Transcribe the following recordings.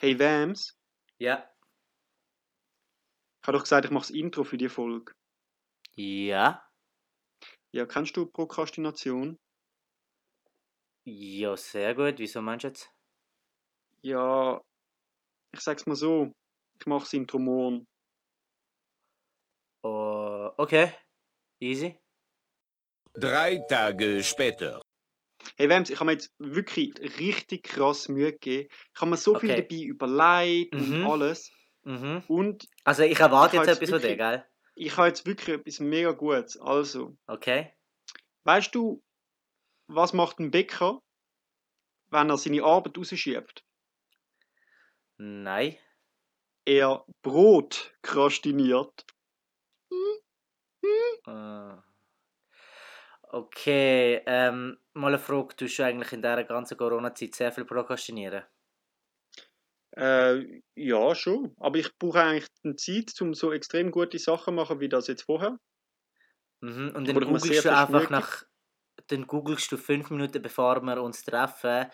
Hey Vams, Ja. ich habe doch gesagt, ich mache das Intro für die Folge. Ja. Ja, kennst du Prokrastination? Ja, sehr gut. Wieso meinst du jetzt? Ja, ich sag's mal so, ich mache das Intro morgen. Oh, okay. Easy. Drei Tage später. Hey Vams, ich habe mir jetzt wirklich richtig krass Mühe gegeben. Ich habe mir so viel Okay. dabei überlegt und Mhm. alles. Mhm. Und Also ich erwarte Ich jetzt etwas von dir, gell? ich habe jetzt wirklich etwas mega Gutes. Also, Okay. weißt du, was macht ein Bäcker, wenn er seine Arbeit rausschiebt? Nein. Er Brot krastiniert. Äh. Okay, ähm, mal eine Frage. Tust du eigentlich in dieser ganzen Corona-Zeit sehr viel prokrastinieren? Äh, ja, schon. Aber ich brauche eigentlich die Zeit, um so extrem gute Sachen zu machen, wie das jetzt vorher. Mhm. Und dann googelst du einfach nach... Dann googelst du fünf Minuten, bevor wir uns treffen,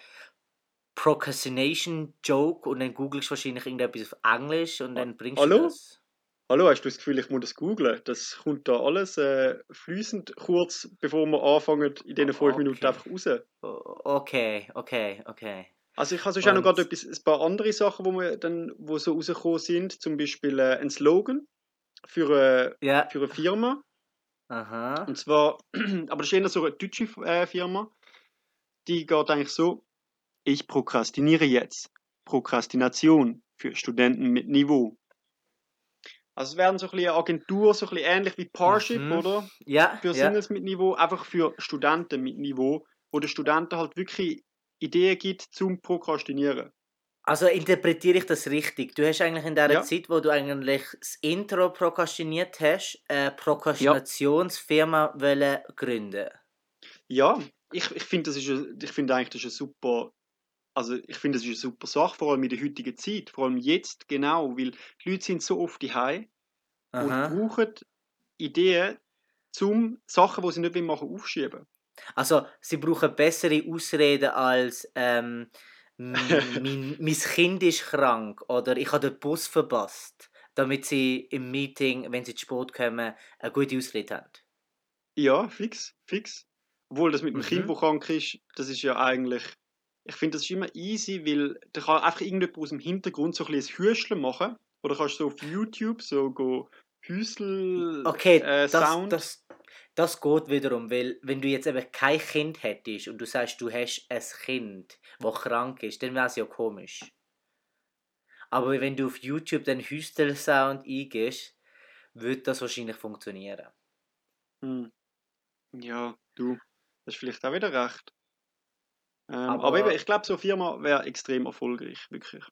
Procrastination Joke und dann googelst du wahrscheinlich irgendetwas auf Englisch und dann bringst Hallo? du das. Hallo, hast du das Gefühl, ich muss das googlen? Das kommt da alles äh, fließend kurz, bevor wir anfangen, in diesen fünf Minuten Okay. einfach raus. Okay, okay, okay. Also ich habe sonst auch noch Und- gerade etwas, ein paar andere Sachen, wo wir dann, wo so rausgekommen sind. Zum Beispiel äh, ein Slogan für, äh, Ja, für eine Firma. aha. Und zwar, aber das ist eher so eine deutsche äh, Firma. Die geht eigentlich so, ich prokrastiniere jetzt. Prokrastination für Studenten mit Niveau. Also es werden so ein bisschen eine Agentur, so ein bisschen ähnlich wie Parship, Mhm. oder? Ja, Für ja. Singles mit Niveau, einfach für Studenten mit Niveau, wo den Studenten halt wirklich Ideen gibt zum Prokrastinieren. Also interpretiere ich das richtig? Du hast eigentlich in der Ja. Zeit, wo du eigentlich das Intro prokrastiniert hast, eine Prokrastinationsfirma wollen gründen. Ja, ich, ich finde, das ist, eine- ich finde eigentlich, das ist eine super, also ich finde, das ist eine super Sache, vor allem in der heutigen Zeit, vor allem jetzt genau, weil die Leute sind so oft daheim und brauchen Ideen zum Sachen, die sie nicht machen, wollen, aufschieben. Also sie brauchen bessere Ausreden als ähm, mein, mein Kind ist krank oder ich habe den Bus verpasst, damit sie im Meeting, wenn sie zu spät kommen, eine gute Ausrede haben. Ja, fix, fix. Obwohl das mit dem Mhm. Kind, das krank ist, das ist ja eigentlich, ich finde, das ist immer easy, weil da kann einfach irgendjemand aus dem Hintergrund so ein bisschen ein Hüscheln machen. Oder kannst du so auf YouTube so go Hüsel Okay, äh, das, Sound. das, das geht wiederum, weil wenn du jetzt eben kein Kind hättest und du sagst, du hast ein Kind, das krank ist, dann wäre es ja komisch. Aber wenn du auf YouTube den Hüstel-Sound eingibst, würde das wahrscheinlich funktionieren. Hm. Ja, du, das ist vielleicht auch wieder recht. Ähm, aber, Aber- eben, ich glaube, so eine Firma wäre extrem erfolgreich, wirklich.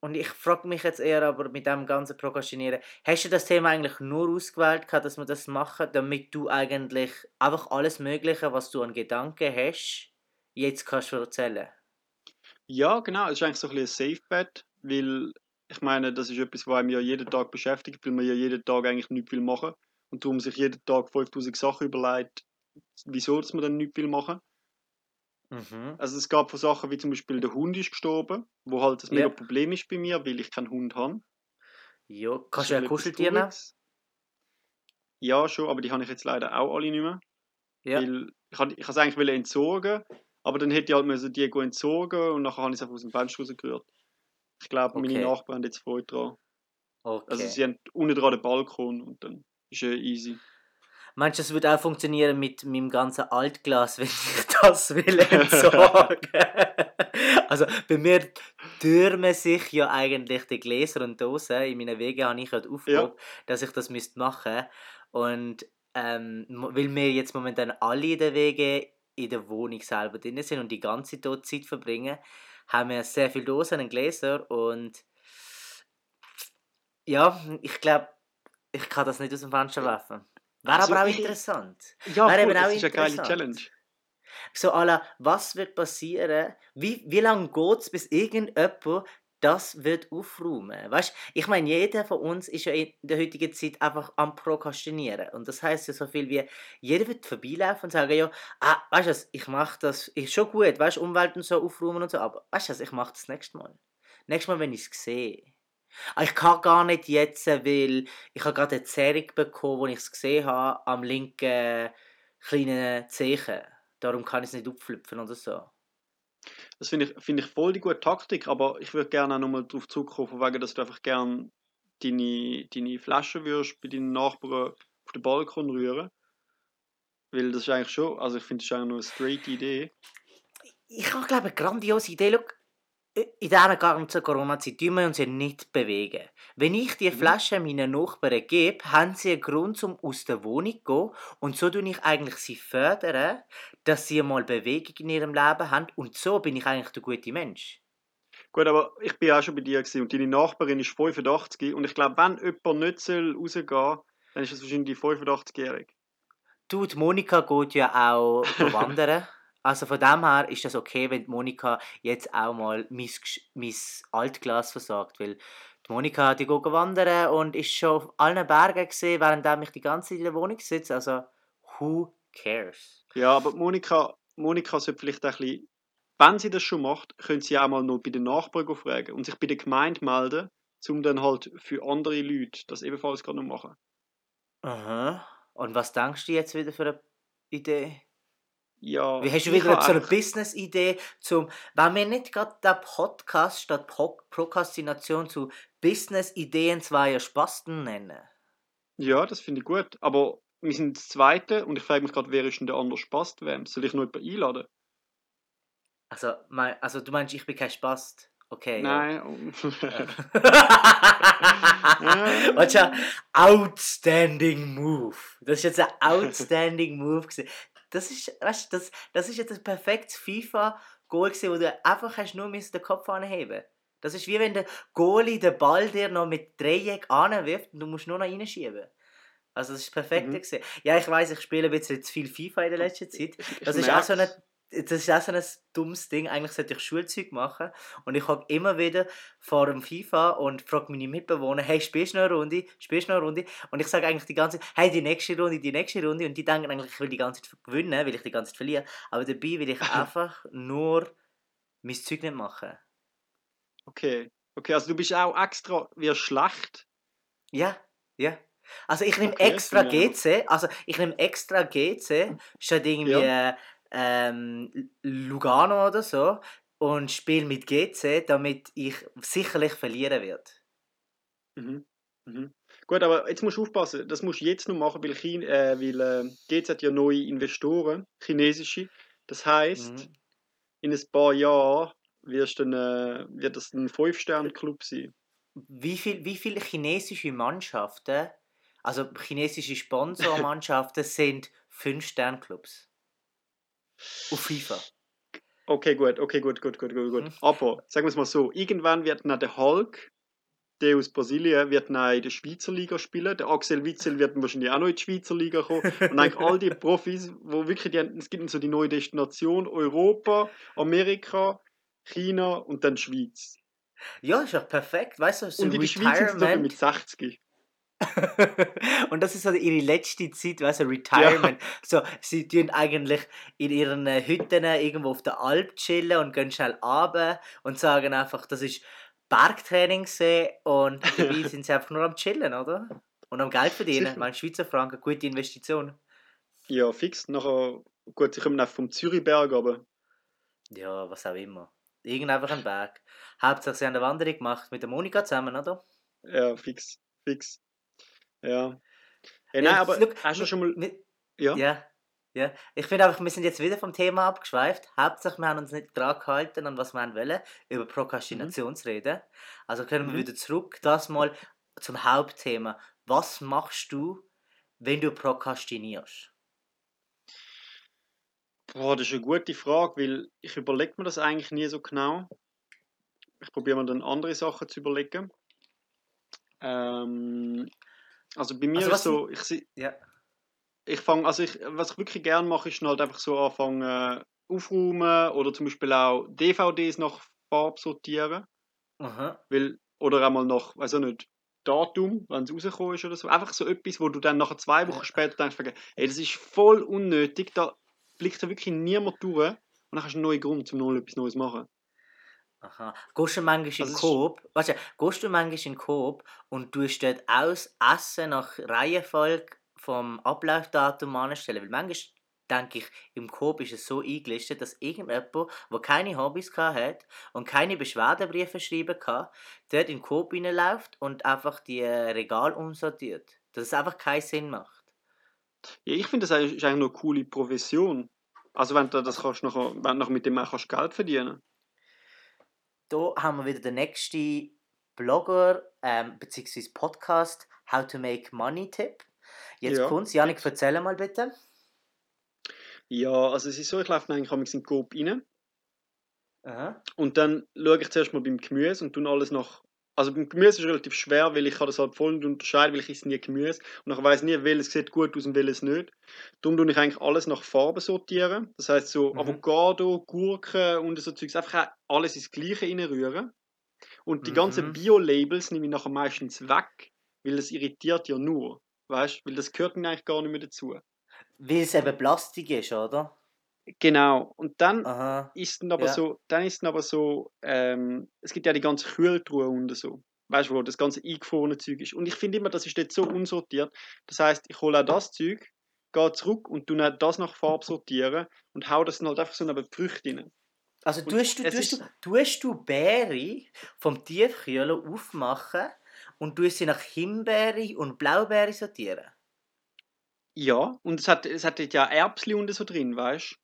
Und ich frage mich jetzt eher aber mit dem ganzen Prokrastinieren, hast du das Thema eigentlich nur ausgewählt, dass wir das machen, damit du eigentlich einfach alles Mögliche, was du an Gedanken hast, jetzt kannst du erzählen? Ja, genau, es ist eigentlich so ein bisschen ein Safe Bet, weil ich meine, das ist etwas, was einem ja jeden Tag beschäftigt, weil man ja jeden Tag eigentlich nichts will machen und darum sich jeden Tag 5000 Sachen überlegt, wieso dass man dann nichts will machen. Mhm. Also es gab Sachen wie zum Beispiel der Hund ist gestorben, wo halt das mega Ja. Problem ist bei mir, weil ich keinen Hund habe. Ja, kannst du etwas Kuscheltier nehmen? Ja, schon, aber die habe ich jetzt leider auch alle nicht mehr. Ja. Weil ich ich es eigentlich entsorgen, aber dann hätte ich halt müssen die entsorgen und nachher habe ich es einfach aus dem Fenster rausgerührt. Ich glaube, meine Okay. Nachbarn haben jetzt Freude dran. Okay. Also sie haben unten dran den Balkon und dann ist ja easy. Meinst du, das würde auch funktionieren mit meinem ganzen Altglas, wenn ich das will entsorgen? also bei mir türmen sich ja eigentlich die Gläser und Dosen. In meinen Wegen habe ich halt aufgehoben, dass ich das müsste machen Und ähm, weil wir jetzt momentan alle in den Wegen in der Wohnung selber drin sind und die ganze Zeit verbringen, haben wir sehr viele Dosen und Gläser und ja, ich glaube, ich kann das nicht aus dem Fenster werfen. Wäre Also aber auch ich- interessant. Ja, Wäre auch das ist eine geile. Challenge. So, Ala, was wird passieren? Wie, wie lange geht es, bis irgendjemand das wird aufräumen? Weißt ich meine, jeder von uns ist ja in der heutigen Zeit einfach am Prokrastinieren. Und das heißt ja so viel wie, jeder wird vorbeilaufen und sagen, ja, ah, weißt du was, ich mache das, ist schon gut, weißt Umwelt und so aufräumen und so, aber weißt du was, ich mache das nächste Mal. Nächstes Mal, wenn ich es sehe. Ah, Ich kann gar nicht jetzt, weil ich habe gerade eine Zerrung bekommen, wo ich es gesehen habe, am linken kleinen Zeichen. Darum kann ich es nicht aufpflüpfen oder so. Das finde ich, finde ich voll die gute Taktik, aber ich würde gerne auch nochmal darauf zurückkommen, wegen, dass du einfach gerne deine, deine Flaschen würdest bei deinen Nachbarn auf den Balkon rühren. Weil das ist eigentlich schon, also ich finde, das ist eigentlich nur eine straight Idee. Ich habe, glaube ich, eine grandiose Idee. Schau, in dieser ganzen Corona-Zeit tun wir uns ja nicht bewegen. Wenn ich die Mhm. Flasche meinen Nachbarn gebe, haben sie einen Grund, um aus der Wohnung zu gehen. Und so tue ich eigentlich sie fördern, dass sie mal Bewegung in ihrem Leben haben. Und so bin ich eigentlich der gute Mensch. Gut, aber ich bin auch schon bei dir gewesen und deine Nachbarin ist 85 und ich glaube, wenn jemand nicht soll rausgehen soll, dann ist es wahrscheinlich die 85-Jährige. Du, die Monika geht ja auch wandern. Also von dem her ist das okay, wenn Monika jetzt auch mal mein, mein Altglas versagt. Weil die Monika die geht wandern und ist schon auf allen Bergen gesehen, während ich die ganze Zeit in der Wohnung sitze. Also, who cares? Ja, aber Monika, Monika sollte vielleicht auch ein bisschen, wenn sie das schon macht, könnte sie auch mal noch bei den Nachbarn fragen und sich bei der Gemeinde melden, um dann halt für andere Leute das ebenfalls noch machen. Aha. Und was denkst du jetzt wieder für eine Idee? Ja, Wie hast du wieder so eine Business-Idee zum, wenn wir nicht gerade den Podcast statt Pro Prokrastination zu Business-Ideen zweier Spasten nennen? Ja, das finde ich gut, aber wir sind das Zweite und ich frage mich gerade, wer ist denn der andere Spast wem? Soll ich noch jemanden einladen? Also, mein, also du meinst, ich bin kein Spast? Okay. Nein. Ja. Weißt du, outstanding move. Das ist jetzt ein outstanding move gewesen. Das ist, weißt das, das ist jetzt ein perfektes FIFA-Goal gewesen, wo du einfach hast nur den Kopf anheben. Das ist wie wenn der Goalie den Ball dir noch mit Dreieck anwirft und du musst nur noch reinschieben. Also das ist perfekt Mhm. gewesen. Ja, ich weiß, ich spiele ein bisschen zu viel FIFA in der letzten Zeit. Ich Das ist auch so merk's. Das ist auch so ein dummes Ding. Eigentlich sollte ich Schulzeug machen. Und ich habe immer wieder vor dem FIFA und frage meine Mitbewohner, hey, spielst du noch eine Runde? Spielst du noch eine Runde? Und ich sage eigentlich die ganze Zeit, hey, die nächste Runde, die nächste Runde. Und die denken eigentlich, ich will die ganze Zeit gewinnen, weil ich die ganze Zeit verliere. Aber dabei will ich einfach nur mein Zeug nicht machen. Okay. Okay, also du bist auch extra wie schlecht. Ja, ja. Also ich nehme Okay, extra GC, also ich nehme extra GC statt irgendwie ähm, Lugano oder so und spiele mit GC, damit ich sicherlich verlieren werde. Mhm. Mhm. Gut, aber jetzt musst du aufpassen, das musst du jetzt noch machen, weil, China, äh, weil äh, GZ hat ja neue Investoren, chinesische. Das heißt, Mhm. in ein paar Jahren wirst dann, äh, wird das ein 5-Sterne-Club sein. Wie, viel, wie viele chinesische Mannschaften, also chinesische Sponsormannschaften sind 5-Stern-Clubs? Auf FIFA. Okay, gut, okay, gut, gut, gut, gut, gut. Mhm. Aber, sagen wir es mal so, irgendwann wird dann der Hulk, der aus Brasilien, wird dann in der Schweizer Liga spielen. Der Axel Witzel wird wahrscheinlich auch noch in die Schweizer Liga kommen. Und eigentlich all die Profis, wo wirklich, die, haben- es gibt so die neue Destination, Europa, Amerika, China und dann Schweiz. Ja, ist doch perfekt. Weißt du, so und in der Schweiz sind sie mit 60. und das ist so ihre letzte Zeit, weißt du, Retirement. So, sie tun eigentlich in ihren äh, Hütten irgendwo auf der Alp chillen und gehen schnell runter und sagen einfach, das ist Bergtraining gewesen und dabei sind sie einfach nur am chillen, oder? Und am Geld verdienen. Sicher. Mein Schweizer Franken, gute Investition. Ja, fix. Nachher, gut, sie kommen auch vom Zürichberg, aber Ja, was auch immer. Irgend einfach ein Berg. Hauptsache sie haben eine Wanderung gemacht mit der Monika zusammen, oder? ja, fix, fix. Ja. Ja, nein, aber look, hast du schon mal. Wir- Ja? Ja, ja. Ich finde einfach, wir sind jetzt wieder vom Thema abgeschweift. Hauptsache, wir haben uns nicht dran gehalten, an was wir wollen, über Prokrastination zu reden. Also können wir Mhm. wieder zurück, das mal zum Hauptthema. Was machst du, wenn du prokrastinierst? Boah, das ist eine gute Frage, weil ich überlege mir das eigentlich nie so genau. Ich probiere mir dann andere Sachen zu überlegen. Ähm, also bei mir Also ist so, ich, Ja. ich fange, also ich, was ich wirklich gerne mache, ist halt einfach so anfangen äh, aufräumen oder zum Beispiel auch DVDs nach Farbe sortieren, Aha. weil, oder einmal nach, weiß auch nicht, Datum, wenn es rausgekommen ist oder so. Einfach so etwas, wo du dann nach zwei Wochen Ja. später denkst, ey, das ist voll unnötig, da blickt da wirklich niemand durch und dann hast du einen neuen Grund, um noch etwas Neues zu machen. Aha. Gehst du manchmal in Also es ist- Coop, weißt du, gehst du manchmal in Coop und tust dort aus Essen nach Reihenfolge vom Ablaufdatum anstellen? Weil manchmal denke ich, im Coop ist es so eingelistet, dass irgendjemand, der keine Hobbys hat und keine Beschwerdebriefe schreiben kann, dort in den Coop reinläuft und einfach die Regal umsortiert. Dass es einfach keinen Sinn macht. Ja, ich finde, das ist eigentlich noch eine coole Profession. Also wenn du das kannst, wenn du mit dem auch kannst Geld verdienen Da haben wir wieder den nächsten Blogger ähm, bzw. Podcast How to Make Money Tipp. Jetzt Ja. kommt's. Janik, erzähl mal bitte. Ja, also es ist so, ich laufe eigentlich in den Coop rein Aha. und dann schaue ich zuerst mal beim Gemüse und tue alles nach... Also beim Gemüse ist es relativ schwer, weil ich kann das halt voll nicht unterscheiden, weil ich esse nie Gemüse und ich weiß nie, welches sieht gut aus und welches nicht. Darum tue ich eigentlich alles nach Farben sortieren. Das heißt so Mhm. Avocado, Gurken und so Zeugs, einfach alles ins Gleiche reinrühren. Und die ganzen Mhm. Bio-Labels nehme ich nachher meistens weg, weil das irritiert ja nur. Weißt du? Weil das gehört mir eigentlich gar nicht mehr dazu. Weil es eben Plastik ist, oder? Genau. Und dann Aha. ist dann aber Ja. so, dann ist aber so, ähm, es gibt ja die ganze Kühltruhe unten so. Weißt du, wo das ganze eingefrorene Zeug ist. Und ich finde immer, das ist dort so unsortiert. Das heißt, ich hole auch das Zeug, gehe zurück und tue das nach Farbe sortieren und hau das dann halt einfach so neben die Früchte rein. Also Und tust du, es tust, du, tust du Beere vom Tiefkühler aufmachen und tust sie nach Himbeere und Blaubeere sortieren? Ja, und es hat, es hat ja Erbsli unten so drin, weißt du?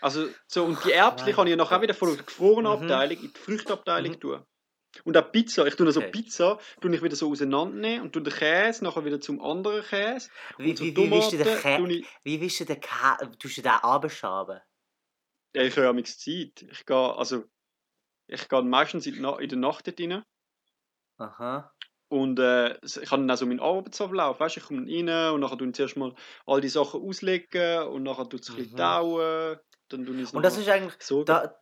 Also, so, und die Erbsli mein kann ich nachher wieder von der gefrorenen Mhm. Abteilung in die Früchteabteilung Mhm. tun. Und auch Pizza, ich tue also Okay. Pizza, tue ich wieder so auseinandernehmen und tue den Käse nachher wieder zum anderen Käse. Wie, und so wie, wie willst du den Tomaten tue Kä ich, Wie willst du den Kä tust du den abschaben? ja, ich habe ja nichts Zeit. Ich gehe, also, ich gehe meistens in, in der Nacht dort rein. Aha. Und äh, ich habe dann auch so meinen Arbeitsablauf, weißt du, ich komme rein und nachher tue ich zuerst mal all die Sachen auslegen und nachher tue ich es ein bisschen Mhm. tauen, dann tue ich es Und das ist eigentlich, so. da,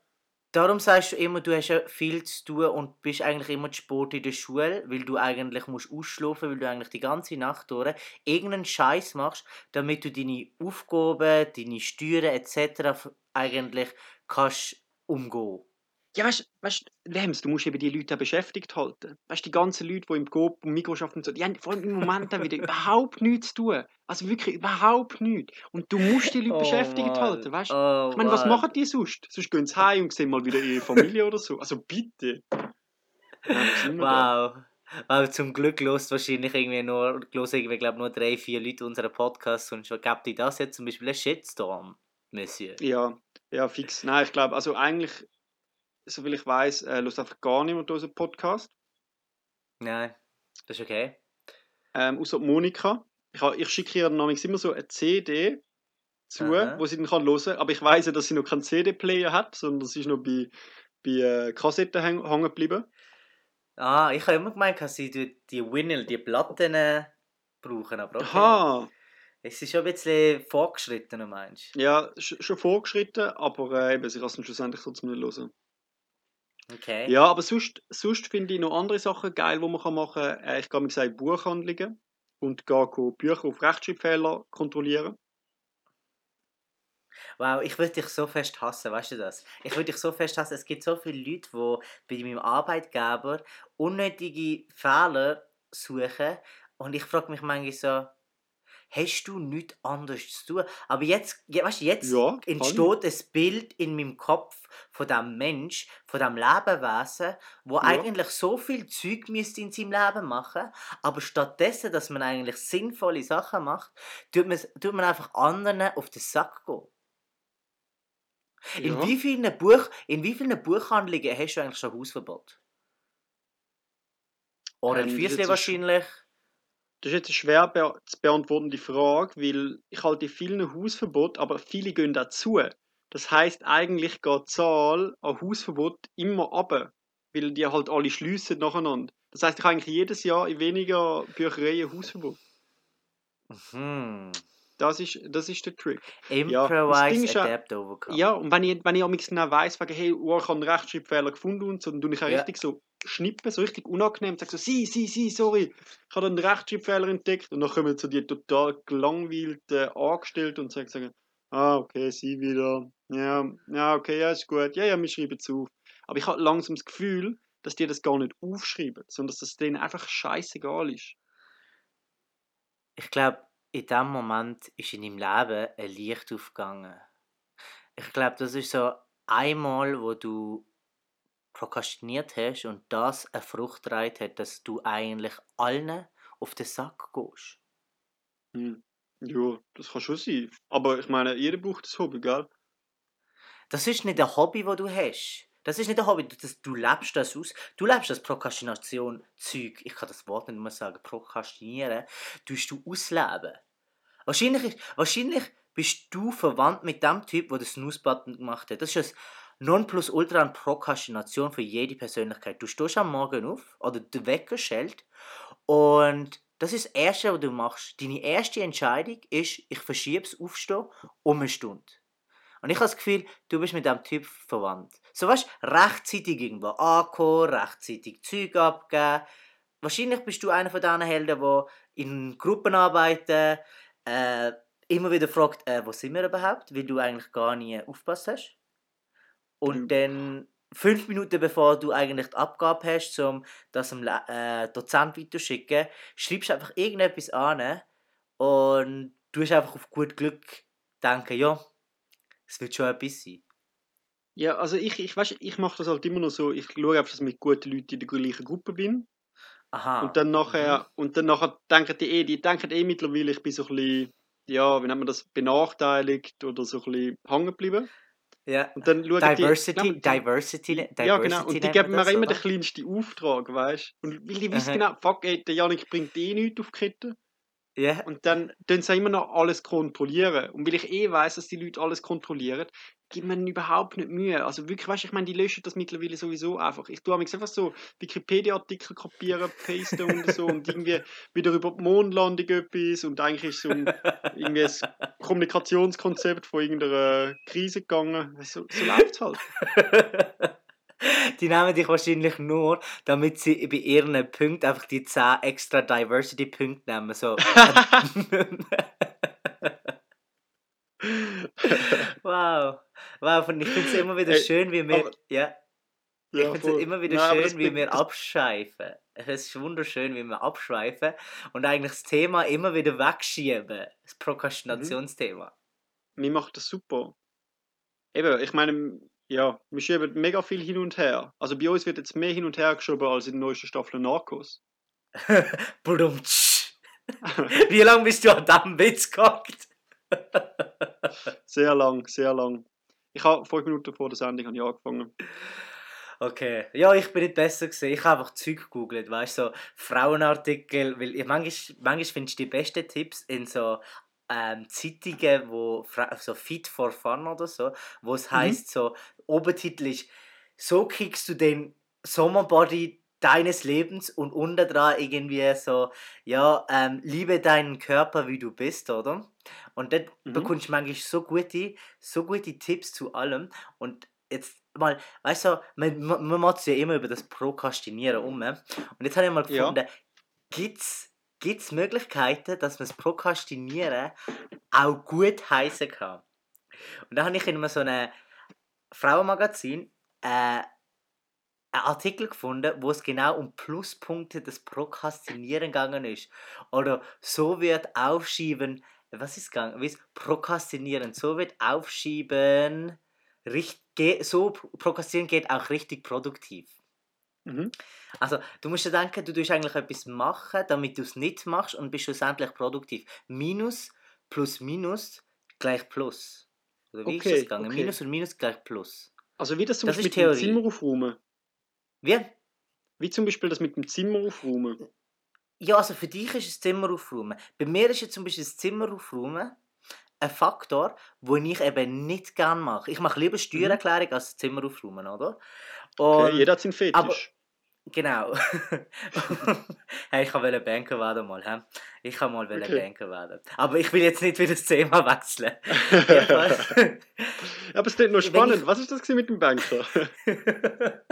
darum sagst du immer, du hast ja viel zu tun und bist eigentlich immer zu Sport in der Schule, weil du eigentlich musst ausschlafen, weil du eigentlich die ganze Nacht durch irgendeinen Scheiß machst, damit du deine Aufgaben, deine Steuern etc. eigentlich kannst umgehen. Ja, weißt du, weißt, Lems, du musst eben die Leute beschäftigt halten. Weißt du, die ganzen Leute, die im Coop und Mikro arbeiten, und so, die haben vor allem im Moment dann wieder überhaupt nichts zu tun. Also wirklich überhaupt nichts. Und du musst die Leute beschäftigt halten, weißt du? Oh, Ich meine, was Mann. machen die sonst? Sonst gehen sie heim und sehen mal wieder ihre Familie oder so. Also bitte. Da? Wow. Wow, zum Glück lost wahrscheinlich irgendwie nur, los irgendwie, glaub, nur drei, vier Leute unseren Podcast und schon gibt die das jetzt zum Beispiel ein Shitstorm, Monsieur. Ja, ja, fix. Nein, ich glaube, also eigentlich, soviel ich weiß, äh, hört einfach gar niemand unseren Podcast. Nein, das ist okay. Ähm, außer Monika. Ich, ich schicke ihr nämlich immer so eine CD zu, Aha. wo sie dann kann hören kann. Aber ich weiß ja, dass sie noch keinen CD-Player hat, sondern sie ist noch bei, bei äh, Kassetten häng- hängen geblieben. Ah, ich habe immer gemeint, dass sie die, die Vinyl, die Platten äh, brauchen, aber okay. Aha, Es ist schon ein bisschen vorgeschritten, meinst du? ja, sch schon vorgeschritten, aber äh, eben, sie kann es schlussendlich trotzdem nicht hören. Okay. Ja, aber sonst, sonst finde ich noch andere Sachen geil, die man kann machen kann. Äh, ich gehe, wie gesagt, Buchhandlungen und gehe Bücher auf Rechtschreibfehler kontrollieren. Wow, ich würde dich so fest hassen, weißt du das? Ich würde dich so fest hassen. Es gibt so viele Leute, die bei meinem Arbeitgeber unnötige Fehler suchen und ich frage mich manchmal so, hast du nichts anderes zu tun? Aber jetzt, weißt jetzt Ja, entsteht ein Bild in meinem Kopf von dem Mensch, von dem Lebewesen, wo Ja. eigentlich so viel Zeug müsste in seinem Leben machen, aber stattdessen, dass man eigentlich sinnvolle Sachen macht, tut man, tut man einfach anderen auf den Sack gehen. In, Ja. wie vielen Buch, in wie vielen Buchhandlungen hast du eigentlich schon Hausverbot? Oder Ähm, Füßli wahrscheinlich. Das ist jetzt eine schwer be zu beantwortende Frage, weil ich halte vielen Hausverbot, aber viele gehen dazu. Das heißt eigentlich geht die Zahl an Hausverbot immer ab, weil die halt alle schliessen nacheinander. Das heißt, ich habe eigentlich jedes Jahr in weniger Büchereien Hausverbot. Hm. Das ist, das ist der Trick. Improvise, ja- adapt, overcome. Ja, und wenn ich, wenn ich am auch weiss, wegen, hey, oh, ich habe einen Rechtschreibfehler gefunden und so, dann tue ich auch Ja. richtig so schnippen, so richtig unangenehm und sage so, sie, sie, sie, sorry, ich habe einen Rechtschreibfehler entdeckt und dann kommen so die total gelangweilten Angestellten und sagen, sagen, ah, okay, sie wieder, ja, ja, okay, ja, ist gut, ja, ja, wir schreiben es auf. Aber ich habe langsam das Gefühl, dass die das gar nicht aufschreiben, sondern dass es denen einfach scheißegal ist. Ich glaube, in dem Moment ist in deinem Leben ein Licht aufgegangen. Ich glaube, das ist so einmal, wo du prokrastiniert hast und das eine Frucht hat, dass du eigentlich allen auf den Sack gehst. Hm. Ja, das kann schon sein. Aber ich meine, jeder braucht das Hobby, gell? Das ist nicht ein Hobby, das du hast. Das ist nicht ein Hobby, das, du lebst das aus. Du lebst das Prokrastination-Zeug. Ich kann das Wort nicht mehr sagen. Prokrastinieren. Tust du ausleben. Wahrscheinlich, ist, wahrscheinlich bist du verwandt mit dem Typ, der den Snooze-Button gemacht hat. Das ist das Nonplusultra an Prokrastination für jede Persönlichkeit. Du stehst am Morgen auf oder der Wecker und das ist das Erste, was du machst. Deine erste Entscheidung ist, ich verschiebe das Aufstehen um eine Stunde. Und ich habe das Gefühl, du bist mit diesem Typ verwandt. So weißt rechtzeitig irgendwo ankommen, rechtzeitig Zeug abgeben. Wahrscheinlich bist du einer von diesen Helden, die in Gruppen arbeiten, äh, immer wieder fragt, äh, wo sind wir überhaupt, weil du eigentlich gar nie aufgepasst hast. Und Mhm. dann fünf Minuten bevor du eigentlich die Abgabe hast, um das dem äh, Dozent weiterzuschicken, schreibst du einfach irgendetwas an und du hast einfach auf gut Glück denken, ja, es wird schon etwas sein. Ja, also ich, ich, weißt, ich mache das halt immer noch so, ich schaue einfach, dass ich mit guten Leuten in der gleichen Gruppe bin. Aha. Und dann nachher, und dann nachher denken die eh, die denken eh mittlerweile, ich bin so ein bisschen, ja, wie nennt man das, benachteiligt oder so ein bisschen hängen geblieben. Ja. Und dann schauen Diversity, die, Diversity, Diversity. Ja, genau. Und die geben mir immer den kleinsten Auftrag, weißt du? Und weil die wissen genau, fuck, ey, der Janik bringt eh nichts auf die Kette. Ja. Und dann tun sie immer noch alles kontrollieren. Und weil ich eh weiß, dass die Leute alles kontrollieren, gibt man überhaupt nicht Mühe. Also wirklich, weißt du, ich meine, die löschen das mittlerweile sowieso einfach. Ich tue amigs einfach so Wikipedia-Artikel kopieren, pasten und so und irgendwie wieder über die Mondlandung etwas und eigentlich ist so ein, irgendwie ein Kommunikationskonzept von irgendeiner Krise gegangen. So, so läuft es halt. Die nehmen dich wahrscheinlich nur, damit sie bei ihren Punkten einfach die 10 extra Diversity-Punkte nehmen. So. wow. Wow, ich finde es immer wieder schön, wie wir. aber- Ja, ich Ja, finde es immer wieder Nein, schön, wie wir abschweifen. Es ist wunderschön, wie wir abschweifen und eigentlich das Thema immer wieder wegschieben. Das Mhm. Prokrastinationsthema. Mir macht das super. Eben, ich meine, ja, wir schieben mega viel hin und her. Also bei uns wird jetzt mehr hin und her geschoben als in der neuesten Staffel Narcos. Brumtsch. Wie lange bist du an diesem Witz gehockt? Sehr lang, sehr lang. Ich habe fünf Minuten vor der Sendung habe ich angefangen. Okay. Ja, ich bin nicht besser gesehen. Ich habe einfach Zeug gegoogelt, weißt du, so Frauenartikel, weil ich, manchmal, manchmal findest du die besten Tipps in so ähm, Zeitungen, wo so Fit for Fun oder so, wo es Mhm. heißt so, Obertitel ist, so kriegst du den Sommerbody deines Lebens und unter dran irgendwie so, ja, ähm, liebe deinen Körper, wie du bist, oder? Und dort Mhm. bekommst du manchmal so gute, so gute Tipps zu allem und jetzt mal, weißt du, man, man, man macht ja immer über das Prokrastinieren um. Und jetzt habe ich mal Ja. gefunden, gibt's gibt's Möglichkeiten, dass man das Prokrastinieren auch gut heißen kann? Und da habe ich in einem so einem Frauenmagazin äh, einen Artikel gefunden, wo es genau um Pluspunkte des Prokrastinieren gegangen ist. Oder so wird Aufschieben, was ist gegangen? Wie ist Prokrastinieren? So wird Aufschieben, richt, ge- so Prokrastinieren geht auch richtig produktiv. Mhm. Also, du musst dir denken, du tust eigentlich etwas machen, damit du es nicht machst und bist schlussendlich produktiv. Minus plus Minus gleich Plus. Oder wie ist Okay, das gegangen? okay. Minus und Minus gleich Plus. Also wie das zum Das Beispiel ist mit dem. Zimmer aufräumen. Wie? Wie zum Beispiel das mit dem Zimmer aufräumen. Ja, also für dich ist das Zimmer aufräumen. Bei mir ist jetzt zum Beispiel das Zimmer aufräumen ein Faktor, den ich eben nicht gerne mache. Ich mache lieber Steuererklärung als das Zimmer aufräumen, oder? Mhm. Okay, Und- jeder hat seinen Fetisch. Genau. hey, ich wollte Banker werden mal. Hä? Ich kann mal Okay. Banker werden. Aber ich will jetzt nicht wieder das Thema wechseln. Aber es ist nur spannend. ich- Was ist das mit dem Banker?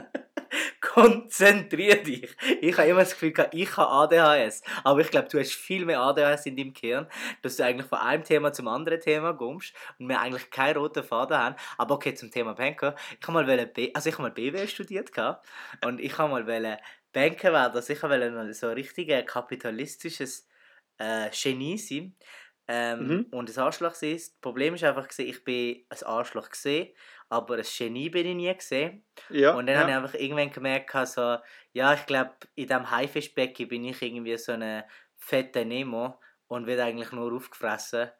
Konzentrier dich. Ich habe immer das Gefühl, ich habe ADHS. Aber ich glaube, du hast viel mehr ADHS in deinem Gehirn, dass du eigentlich von einem Thema zum anderen Thema kommst und wir eigentlich keinen roten Faden haben. Aber okay, zum Thema Banker. Ich habe mal, B also ich habe mal BWL studiert gehabt, und ich habe mal Banker werden. Also ich wollte so ein richtiges kapitalistisches äh, Genie sein. Ähm, Mhm. Und ein Arschloch sein. Das Problem ist einfach, gewesen, ich bin ein Arschloch gesehen, aber ein Genie bin ich nie gesehen. Ja, Und dann habe ich ja. einfach irgendwann gemerkt, gehabt, so, ja, ich glaube, in diesem Haifischbecken bin ich irgendwie so eine fette Nemo und werde eigentlich nur aufgefressen.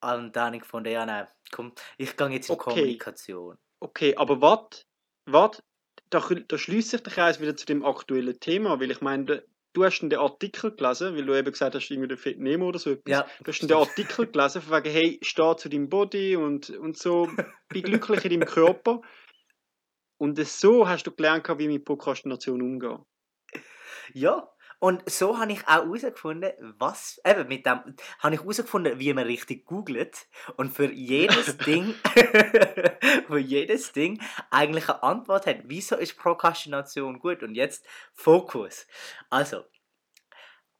Und dann habe ich gefunden, ja, nein, komm, ich gehe jetzt in Okay. Kommunikation. Okay, aber warte, da, da schließt sich der Kreis wieder zu dem aktuellen Thema, weil ich meine, du- hast den Artikel gelesen, weil du eben gesagt hast, irgendwie der Fit Nemo oder so etwas. Ja, Du hast den Artikel gelesen, von wegen, hey, steh zu deinem Body und, und so, bin glücklich in deinem Körper. Und so hast du gelernt, wie mit Prokrastination umgehen. Ja, und so habe ich auch herausgefunden, was, eben mit dem, habe ich herausgefunden, wie man richtig googelt und für jedes Ding, für jedes Ding eigentlich eine Antwort hat. Wieso ist Prokrastination gut? Und jetzt Fokus. Also,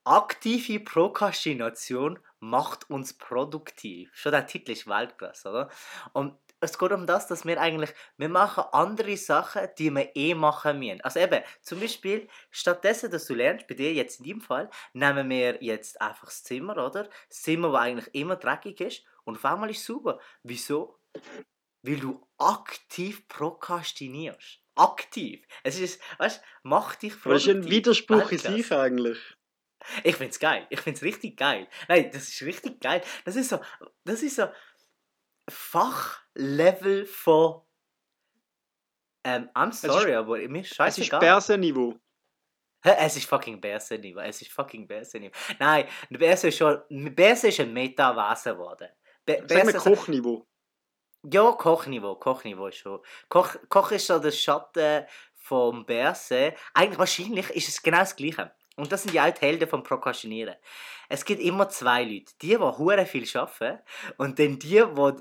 aktive Prokrastination macht uns produktiv. Schon der Titel ist Weltklasse, oder? Und es geht um das, dass wir eigentlich, wir machen andere Sachen, die wir eh machen müssen. Also eben, zum Beispiel, stattdessen, dass du lernst, bei dir jetzt in deinem Fall, nehmen wir jetzt einfach das Zimmer, oder? Das Zimmer, das eigentlich immer dreckig ist, und auf einmal ist es sauber. Wieso? Weil du aktiv prokrastinierst. Aktiv. Es ist, weißt du, mach dich Aber das ist ein. Widerspruch in sich eigentlich. Ich find's geil. Ich find's richtig geil. Nein, das ist richtig geil. Das ist so, das ist so Fachlevel von ähm, I'm ist- sorry, aber mir ist Es ist scheißegal. Hä, Es ist fucking Bärse-Niveau. Es ist fucking Bärse-Niveau. Nein, der Bärse ist schon. Bärse ist ein Meta-Wesen geworden. Bä- Sag mal Kochniveau. ja, Kochniveau. Kochniveau ist schon. Koch, Koch ist so der Schatten vom Bärse. Eigentlich, wahrscheinlich ist es genau das Gleiche. Und das sind die alten Helden vom Prokrastinieren. Es gibt immer zwei Leute. Die, die hure viel arbeiten und dann die, die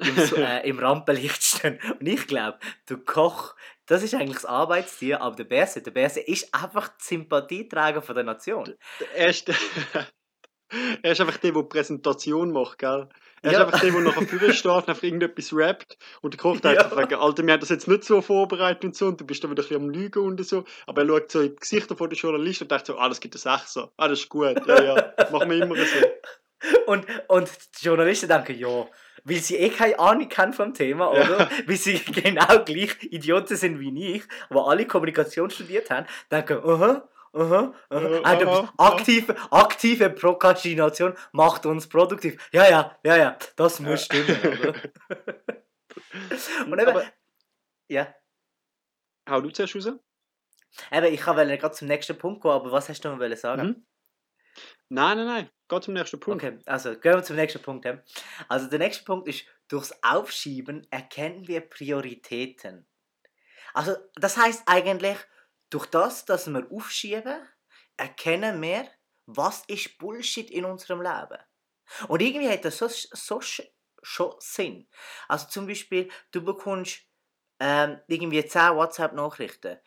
im, so- äh, im Rampenlicht stehen. Und ich glaube, der Koch, das ist eigentlich das Arbeitstier, aber der Bärse, der Bärse ist einfach die Sympathieträger von der Nation. Er ist, er ist einfach der, der die Präsentation macht, gell? Er Ja. ist einfach der, der nachher vorne steht und einfach irgendetwas rappt und der Koch Ja. denkt einfach, Alter, wir haben das jetzt nicht so vorbereitet und so und du bist da wieder ein bisschen am Lügen und so. Aber er schaut so in die Gesichter von den Journalisten und denkt so, ah, das gibt ein Sechser. Ah, das ist gut. Ja, ja, machen wir immer so. Und, und die Journalisten denken, ja, weil sie eh keine Ahnung haben vom Thema, Ja. oder? Weil sie genau gleich Idioten sind wie ich, die alle Kommunikation studiert haben, denken, aha, aha, aha. Äh, Ah, du bist aktive, aktive Prokrastination macht uns produktiv. Ja, ja, ja, ja, das muss stimmen? Und eben, Aber ja, hau du zuerst raus? eben, ich wollte gerade zum nächsten Punkt gehen, aber was hast du noch sagen? Mhm. Nein, nein, nein. Geh zum nächsten Punkt. Okay, also gehen wir zum nächsten Punkt. ja. Also der nächste Punkt ist, durchs Aufschieben erkennen wir Prioritäten. Also das heißt eigentlich, durch das, dass wir aufschieben, erkennen wir, was ist Bullshit in unserem Leben. Und irgendwie hat das so, so sch- schon Sinn. Also zum Beispiel, du bekommst ähm, irgendwie 10 WhatsApp-Nachrichten.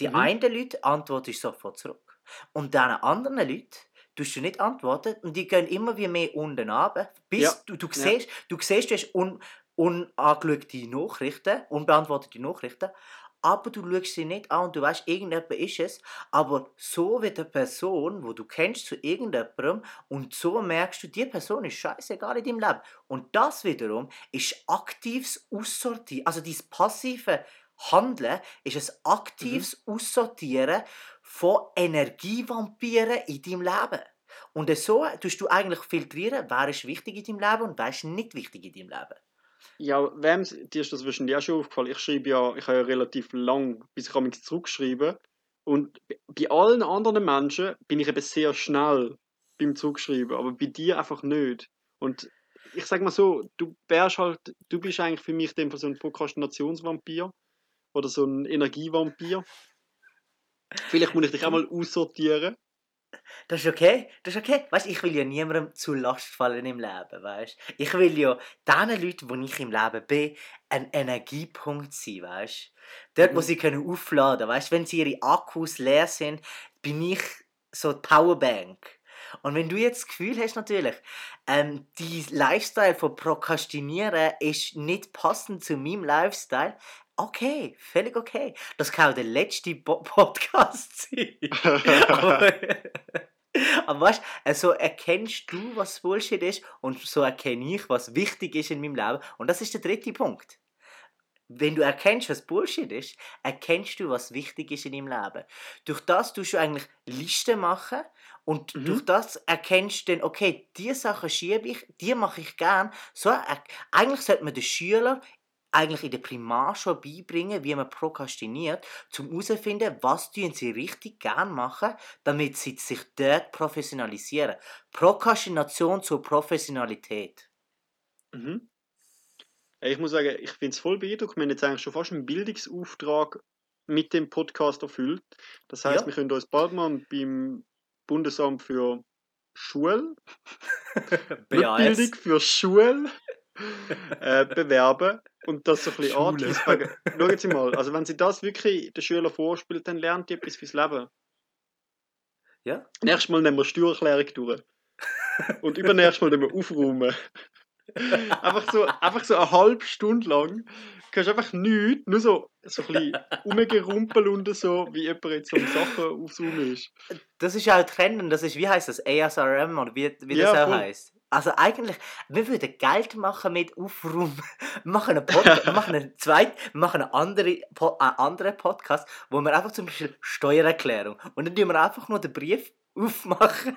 Die Mhm. einen Leute antworten sofort zurück. Und den anderen Leuten tust du nicht antworten und die gehen immer wie mehr unten runter, bis Ja. du, du, Ja. siehst, du siehst, du hast un, unangeschaute Nachrichten, unbeantwortete Nachrichten, aber du schaust sie nicht an und du weißt, irgendjemand ist es, aber so wird eine Person, wo du kennst, zu irgendjemandem und so merkst du, die Person ist scheißegal in deinem Leben. Und das wiederum ist aktives Aussortieren, also dieses passive Handeln ist ein aktives Aussortieren von Energievampiren in deinem Leben. Und so tust du eigentlich filtrieren, wer ist wichtig in deinem Leben und wer ist nicht wichtig in deinem Leben. Ja, wem, dir ist das wahrscheinlich auch schon aufgefallen. Ich schreibe ja, ich habe ja relativ lang, bis ich am zurückschreibe. Und bei allen anderen Menschen bin ich eben sehr schnell beim Zurückschreiben, aber bei dir einfach nicht. Und ich sag mal so, du wärst halt, du bist eigentlich für mich dem so ein Prokrastinationsvampir oder so ein Energievampir. Vielleicht muss ich dich auch mal aussortieren. Das ist okay, das ist okay. Weißt, ich will ja niemandem zu Last fallen im Leben, weißt? Ich will ja den Leuten, wo ich im Leben bin, ein Energiepunkt sein, weißt? Dort, wo Mhm. sie können aufladen, weißt? Wenn sie ihre Akkus leer sind, bin ich so die Powerbank. Und wenn du jetzt das Gefühl hast, natürlich, ähm, die Lifestyle von Prokrastinieren ist nicht passend zu meinem Lifestyle, okay, völlig okay. Das kann auch der letzte Bo Podcast sein. aber, aber weißt du, so erkennst du, was Bullshit ist und so erkenne ich, was wichtig ist in meinem Leben. Und das ist der dritte Punkt. Wenn du erkennst, was Bullshit ist, erkennst du, was wichtig ist in deinem Leben. Durch das tust du eigentlich Listen machen und Mhm. durch das erkennst du dann, okay, diese Sachen schiebe ich, die mache ich gern. So, eigentlich sollte man den Schüler eigentlich in der Primarschule beibringen, wie man prokrastiniert, um herauszufinden, was tun sie richtig gern machen, damit sie sich dort professionalisieren. Prokrastination zur Professionalität. Mhm. Ich muss sagen, ich finde es voll beeindruckend. Wir haben jetzt eigentlich schon fast einen Bildungsauftrag mit dem Podcast erfüllt. Das heißt, Ja. wir können uns bald mal beim Bundesamt für Schule, Bildung, für Schule äh, bewerben und das so ein bisschen. Wegen- Schauen Sie mal, also wenn Sie das wirklich den Schülern vorspielt, dann lernt die etwas fürs Leben. Ja? Nächstes Mal nehmen wir Steuererklärung durch. Und übernächstes Mal nehmen wir aufräumen. einfach, so, einfach so eine halbe Stunde lang kannst du einfach nichts, nur so, so ein bisschen rumgerumpel und so, wie jemand jetzt so Sachen aufräumen ist. Das ist auch Trend, das ist, wie heißt das, ASRM oder wie, wie Ja, das auch voll. heißt. Also eigentlich, wir würden Geld machen mit Aufräumen. Wir machen einen, Pod wir machen einen zweiten, wir machen einen anderen, Podcast, wo wir einfach zum Beispiel Steuererklärung und dann tun wir einfach nur den Brief aufmachen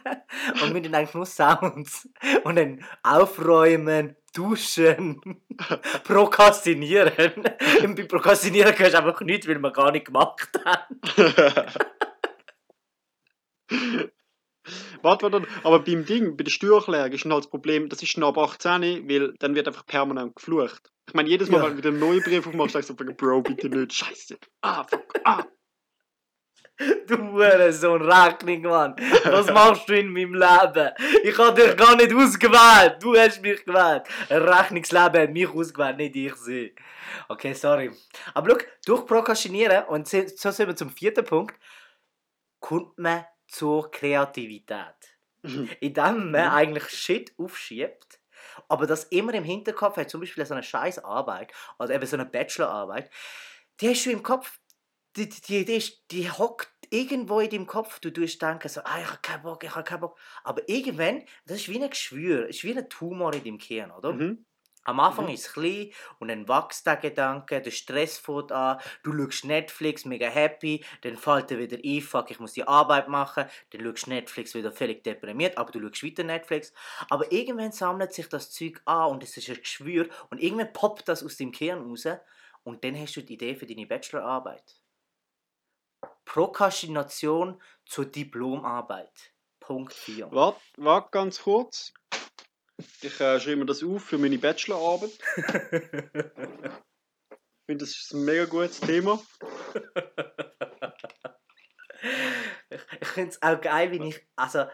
und wir dann eigentlich nur Sounds und dann aufräumen, duschen, prokrastinieren. Und bei Prokrastinieren kannst du einfach nichts, weil wir gar nicht gemacht haben. Warte, warte, aber beim Ding, bei der Steuererklärung ist dann halt das Problem, das ist schon ab 18, weil dann wird einfach permanent geflucht. Ich meine, jedes Mal, Ja. wenn du wieder einen neuen Brief aufmachst, sagst du einfach, Bro, bitte nicht, scheiße. Ah, fuck, ah. Du Hurensohn, Rechnung, Mann. Was machst du in meinem Leben? Ich habe dich gar nicht ausgewählt. Du hast mich gewählt. Ein Rechnungsleben hat mich ausgewählt, nicht ich sie. Okay, sorry. Aber schau, durch Prokrastinieren, und so so sind wir zum vierten Punkt, kommt man zur Kreativität. Indem man Mhm. eigentlich Shit aufschiebt, aber das immer im Hinterkopf hat, zum Beispiel so eine scheiß Arbeit, oder eben so eine Bachelorarbeit, die hast du im Kopf, die, die, die, die, ist- die hockt irgendwo in deinem Kopf, du tust denken so, ah, ich habe keinen Bock, ich habe keinen Bock, aber irgendwann, das ist wie ein Geschwür, ist wie ein Tumor in deinem Gehirn, oder? Mhm. Am Anfang Mhm. ist es klein und dann wächst der Gedanke, der Stress fängt an, du schaust Netflix, mega happy, dann fällt dir wieder ein, fuck, ich muss die Arbeit machen, dann schaust Netflix wieder völlig deprimiert, aber du schaust weiter Netflix. Aber irgendwann sammelt sich das Zeug an und es ist ein Geschwür und irgendwann poppt das aus dem Kern raus und dann hast du die Idee für deine Bachelorarbeit. Prokrastination zur Diplomarbeit. Punkt 4. Warte, warte ganz kurz. Ich äh, schreibe mir das auf für meine Bachelorarbeit. Ich finde, das ist ein mega gutes Thema. ich ich finde es auch geil, wie ich, also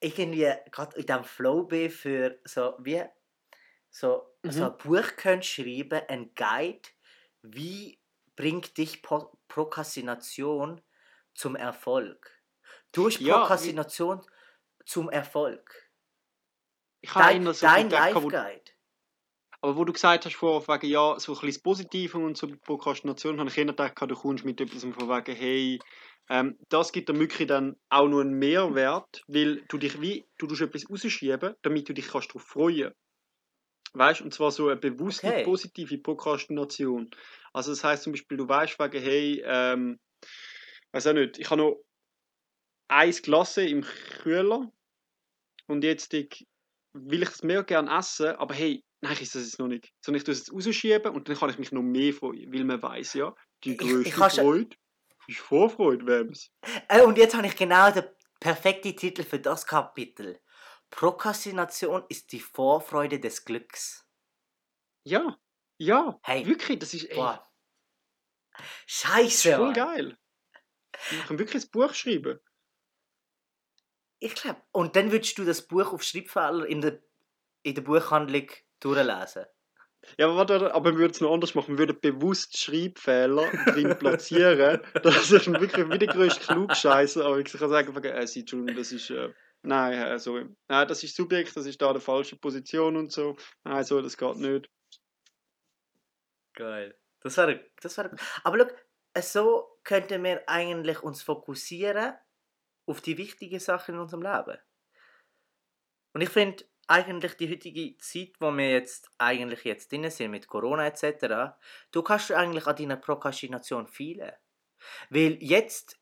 irgendwie gerade in diesem Flow bin für so, wie, so, Mhm. so ein Buch könntest schreiben, ein Guide, wie bringt dich Pro Prokrastination zum Erfolg? Durch Ja, Prokrastination zum Erfolg. Ich habe Dein, immer so dein Life Guide. aber wo du gesagt hast, vor wegen, ja, so ein bisschen das Positive und so Prokrastination, habe ich eher gedacht, du kommst mit etwas von wegen, hey, ähm, das gibt dir wirklich dann auch nur einen Mehrwert, weil du dich wie, du tust etwas rausschieben, damit du dich kannst darauf freuen Weißt und zwar so eine bewusste Okay. positive Prokrastination. Also das heißt zum Beispiel, du weißt wegen, hey, ähm, weiß auch nicht, ich habe noch eins Glas im Kühler und jetzt ich, will ich das mehr gerne essen, aber hey, nein, ich esse es jetzt noch nicht. Sondern ich tue es jetzt rausschieben und dann kann ich mich noch mehr freuen, weil man weiß ja, die größte Freude ist Vorfreude, wem's. Äh, und jetzt habe ich genau den perfekten Titel für das Kapitel. Prokrastination ist die Vorfreude des Glücks. Ja, ja, Hey. wirklich, das ist, das Scheiße. ist voll geil. Ich kann wirklich ein Buch schreiben. Ich glaube. Und dann würdest du das Buch auf Schreibfehler in der, in der Buchhandlung durchlesen. Ja, aber, warte, aber wir würden es noch anders machen. Wir würden bewusst Schreibfehler drin platzieren. Das ist wirklich wie der größte Klugscheißer. Aber ich kann sagen, äh, Sie, Entschuldigung, das ist. Äh, nein, äh, sorry. Nein, das ist Subjekt, das ist da der falsche Position und so. Nein, so, das geht nicht. Geil. Das wäre. Das wäre aber schau, so könnten wir eigentlich uns fokussieren auf die wichtigen Sachen in unserem Leben. Und ich finde, eigentlich die heutige Zeit, wo wir jetzt eigentlich jetzt drin sind mit Corona etc., du kannst eigentlich an deiner Prokrastination fehlen. Weil jetzt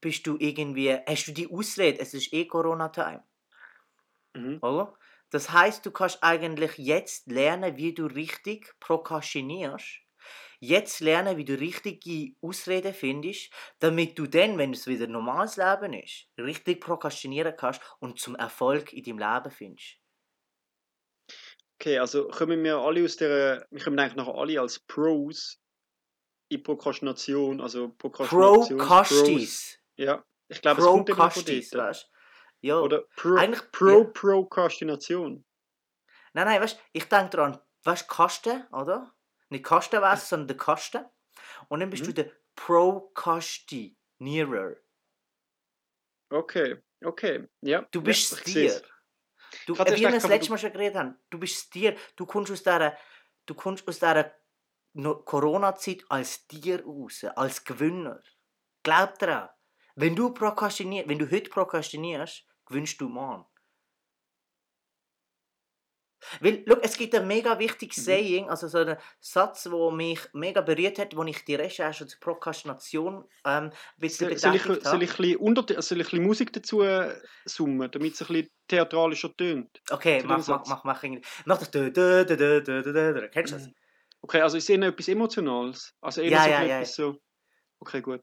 bist du irgendwie, hast du die Ausrede, es ist eh Corona-Time. Mhm. Oder? Das heißt, du kannst eigentlich jetzt lernen, wie du richtig prokrastinierst. Jetzt lernen, wie du richtige Ausreden findest, damit du dann, wenn es wieder normales Leben ist, richtig prokrastinieren kannst und zum Erfolg in deinem Leben findest. Okay, also kommen wir alle aus der, wir kommen eigentlich noch alle als Pros in Prokrastination, also Prokrastination. Pro-Kastis. Ja, ich glaube, es kommt immer von dort. weißt du? Ja. Oder Pro, Eigentlich- Pro ja. Prokrastination. Nein, nein, weißt du, ich denke daran, weißt Kasten, oder? Nicht Kastenwesen, sondern der Kasten. Und dann bist Mhm. du der Pro-Kastinierer. Okay, okay, ja. Du bist ja, Stier. seh's. Du, wie wir das letzte Mal schon geredet haben, du bist Stier. Du kommst aus dieser, du kommst aus dieser Corona-Zeit als Tier raus, als Gewinner. Glaub daran. Wenn du prokrastinierst, wenn du heute prokrastinierst, gewinnst du morgen. Weil, schau, es gibt ein mega wichtiges Mhm. Saying, also so einen Satz, der mich mega berührt hat, wo ich die Recherche zur Prokrastination ähm, ein bisschen Soll, ich, betätigt soll, habe. ich ein bisschen unter, soll ich ein bisschen Musik dazu äh, summen, damit es ein bisschen theatralischer tönt? Okay, mach, mach, mach, mach, irgendwie- mach das. dö, dö, dö, dö, dö, dö, dö. Kennst du das? Okay, also ich sehe noch etwas Emotionales. Also eher Ja, so ja, ja. etwas so. Okay, gut.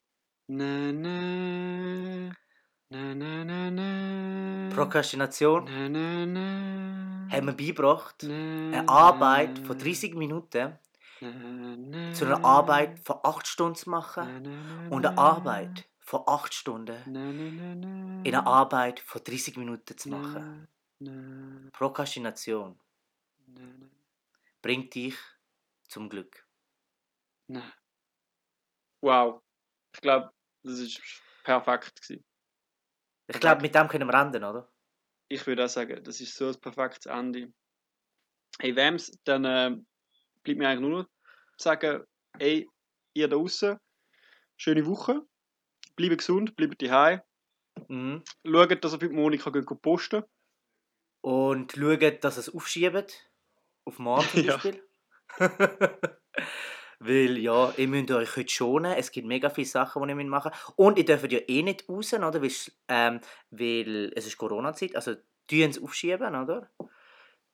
Na, na, na, na, na, na. Prokrastination Na, na, na. haben wir beigebracht, eine Arbeit von 30 Minuten zu einer Arbeit von 8 Stunden zu machen und eine Arbeit von 8 Stunden in einer Arbeit von 30 Minuten zu machen. na, na, Prokrastination na, na, bringt dich zum Glück. Wow. Ich glaube, das ist perfekt gewesen. Ich glaube, mit dem können wir enden, oder? Ich würde auch sagen, das ist so ein perfektes Ende. Hey, wem's, dann äh, bleibt mir eigentlich nur noch sagen, ey, ihr da draußen, schöne Woche, bleibt gesund, bleibt daheim, Mhm. schaut, dass ihr für die Monika geht posten Und schaut, dass es aufschiebt. Auf morgen zum Ja. Weil ja, ihr müsst euch heute schonen. Es gibt mega viele Sachen, die ihr machen müsst. Und ihr dürft ja eh nicht raus, oder? Weil, es- ähm, weil es ist Corona-Zeit. Also, tun es aufschieben, oder?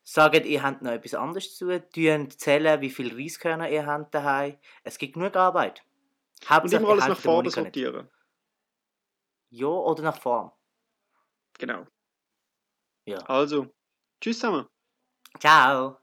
Sagt, ihr habt noch etwas anderes zu tun. Zählen, wie viele Reiskörner ihr habt daheim. Es gibt genug Arbeit. Und Hauptsache, immer ihr alles nach vorne sortieren. Ja, oder nach vorn. Genau. Ja. Also, tschüss zusammen. Ciao!